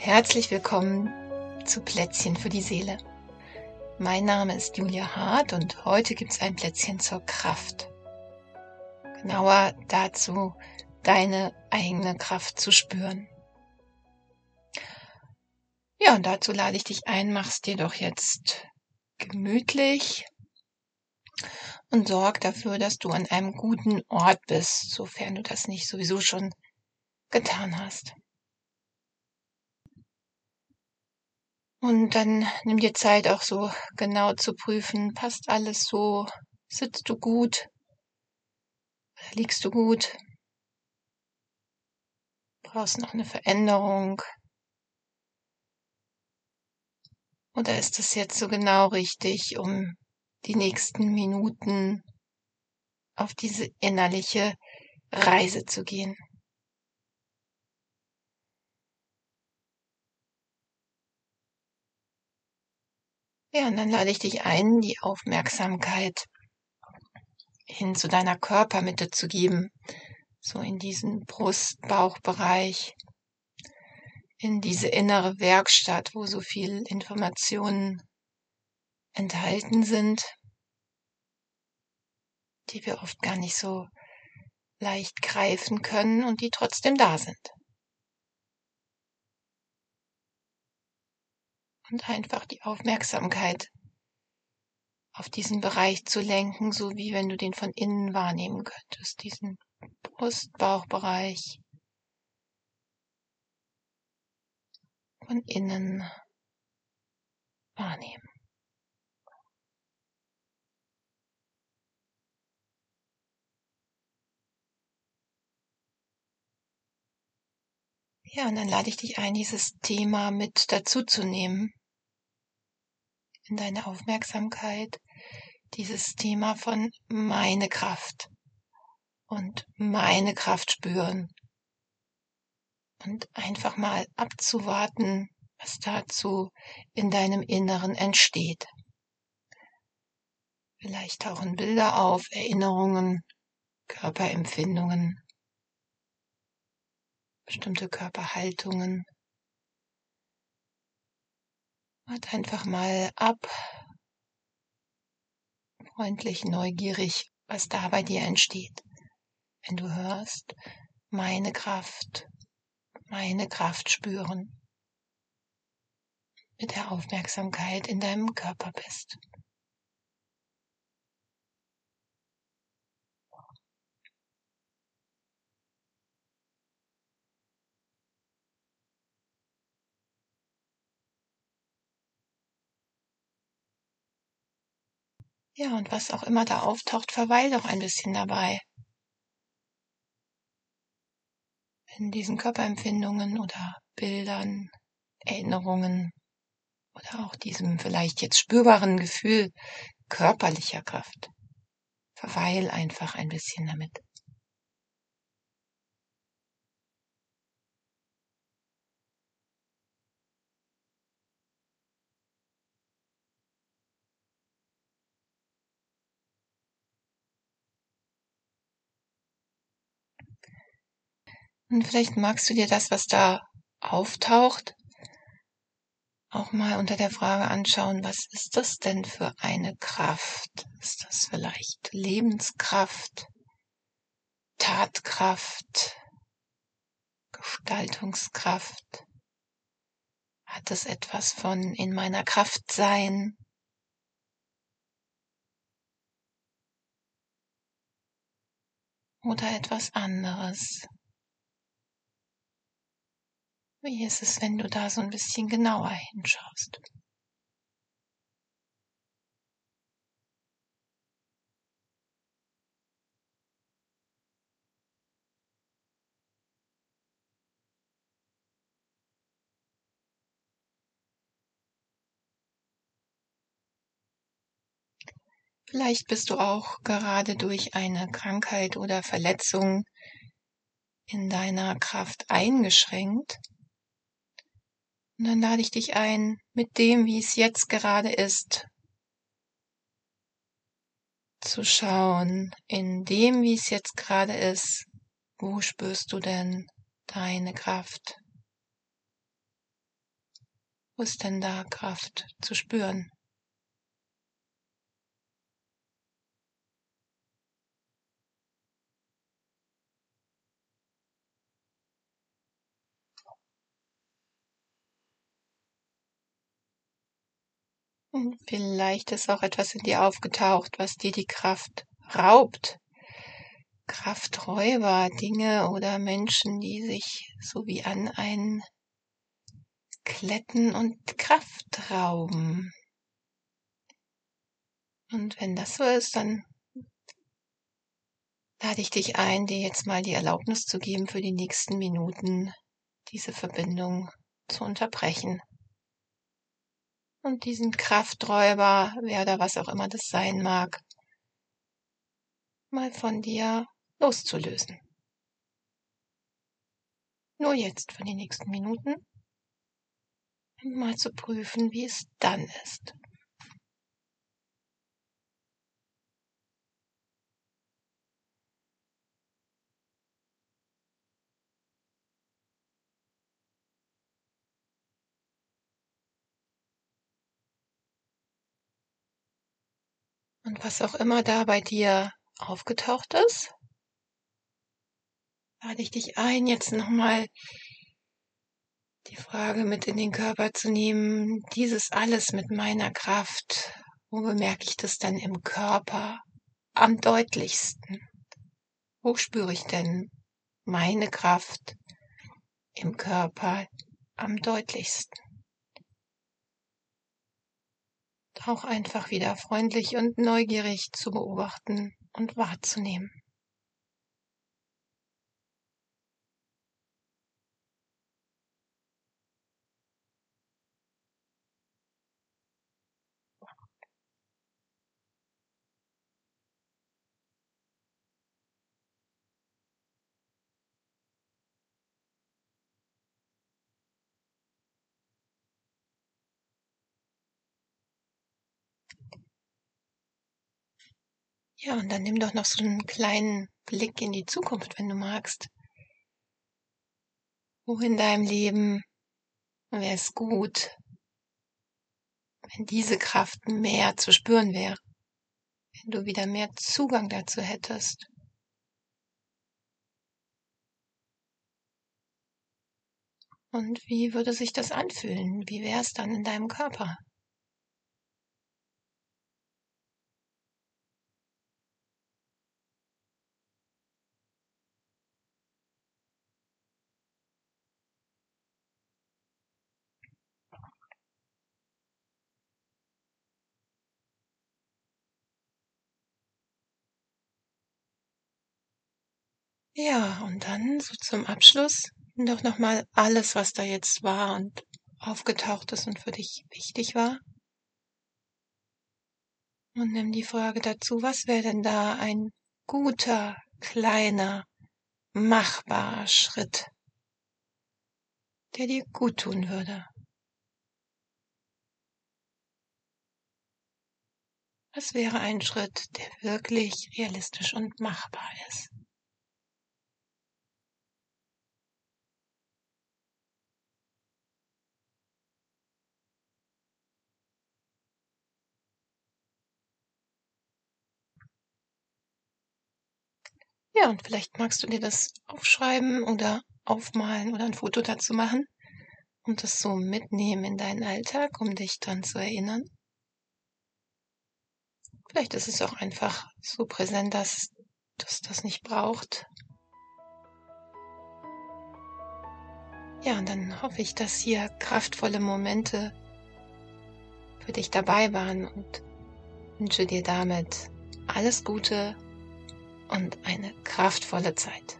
Herzlich willkommen zu Plätzchen für die Seele. Mein Name ist Julia Hart und heute gibt es ein Plätzchen zur Kraft. Genauer dazu, deine eigene Kraft zu spüren. Ja, und dazu lade ich dich ein, mach's dir doch jetzt gemütlich und sorg dafür, dass du an einem guten Ort bist, sofern du das nicht sowieso schon getan hast. Und dann nimm dir Zeit auch so genau zu prüfen, passt alles so, sitzt du gut, liegst du gut, brauchst noch eine Veränderung. Oder ist es jetzt so genau richtig, um die nächsten Minuten auf diese innerliche Reise zu gehen? Ja, und dann lade ich dich ein, die Aufmerksamkeit hin zu deiner Körpermitte zu geben, so in diesen Brust-Bauchbereich, in diese innere Werkstatt, wo so viel Informationen enthalten sind, die wir oft gar nicht so leicht greifen können und die trotzdem da sind. Und einfach die Aufmerksamkeit auf diesen Bereich zu lenken, so wie wenn du den von innen wahrnehmen könntest, diesen Brust-Bauchbereich von innen wahrnehmen. Ja, und dann lade ich dich ein, dieses Thema mit dazu zu nehmen in deine Aufmerksamkeit dieses Thema von meine Kraft und meine Kraft spüren und einfach mal abzuwarten, was dazu in deinem Inneren entsteht. Vielleicht tauchen Bilder auf, Erinnerungen, Körperempfindungen, bestimmte Körperhaltungen, Wart einfach mal ab, freundlich, neugierig, was da bei dir entsteht. Wenn du hörst, meine Kraft, meine Kraft spüren, mit der Aufmerksamkeit in deinem Körper bist. Ja, und was auch immer da auftaucht, verweil doch ein bisschen dabei. In diesen Körperempfindungen oder Bildern, Erinnerungen oder auch diesem vielleicht jetzt spürbaren Gefühl körperlicher Kraft. Verweil einfach ein bisschen damit. Und vielleicht magst du dir das, was da auftaucht, auch mal unter der Frage anschauen, was ist das denn für eine Kraft? Ist das vielleicht Lebenskraft, Tatkraft, Gestaltungskraft? Hat es etwas von in meiner Kraft sein? Oder etwas anderes? Wie ist es, wenn du da so ein bisschen genauer hinschaust? Vielleicht bist du auch gerade durch eine Krankheit oder Verletzung in deiner Kraft eingeschränkt und dann lade ich dich ein, mit dem, wie es jetzt gerade ist, zu schauen, in dem, wie es jetzt gerade ist, wo spürst du denn deine Kraft? Wo ist denn da Kraft zu spüren? Vielleicht ist auch etwas in dir aufgetaucht, was dir die Kraft raubt. Krafträuber, Dinge oder Menschen, die sich so wie an ein Kletten und Kraft rauben. Und wenn das so ist, dann lade ich dich ein, dir jetzt mal die Erlaubnis zu geben, für die nächsten Minuten diese Verbindung zu unterbrechen und diesen Krafträuber, wer oder was auch immer das sein mag, mal von dir loszulösen. Nur jetzt für die nächsten Minuten und mal zu prüfen, wie es dann ist. Und was auch immer da bei dir aufgetaucht ist, lade ich dich ein, jetzt nochmal die Frage mit in den Körper zu nehmen, dieses alles mit meiner Kraft, wo bemerke ich das dann im Körper am deutlichsten? Wo spüre ich denn meine Kraft im Körper am deutlichsten? Auch einfach wieder freundlich und neugierig zu beobachten und wahrzunehmen. Ja, und dann nimm doch noch so einen kleinen Blick in die Zukunft, wenn du magst. Wo in deinem Leben wäre es gut, wenn diese Kraft mehr zu spüren wäre, wenn du wieder mehr Zugang dazu hättest. Und wie würde sich das anfühlen? Wie wäre es dann in deinem Körper? Ja, und dann so zum Abschluss doch nochmal alles, was da jetzt war und aufgetaucht ist und für dich wichtig war. Und nimm die Frage dazu, was wäre denn da ein guter, kleiner, machbarer Schritt, der dir gut tun würde? Was wäre ein Schritt, der wirklich realistisch und machbar ist? Ja, und vielleicht magst du dir das aufschreiben oder aufmalen oder ein Foto dazu machen und das so mitnehmen in deinen Alltag, um dich dran zu erinnern. Vielleicht ist es auch einfach so präsent, dass das das nicht braucht. Ja, und dann hoffe ich, dass hier kraftvolle Momente für dich dabei waren und wünsche dir damit alles Gute und eine kraftvolle Zeit.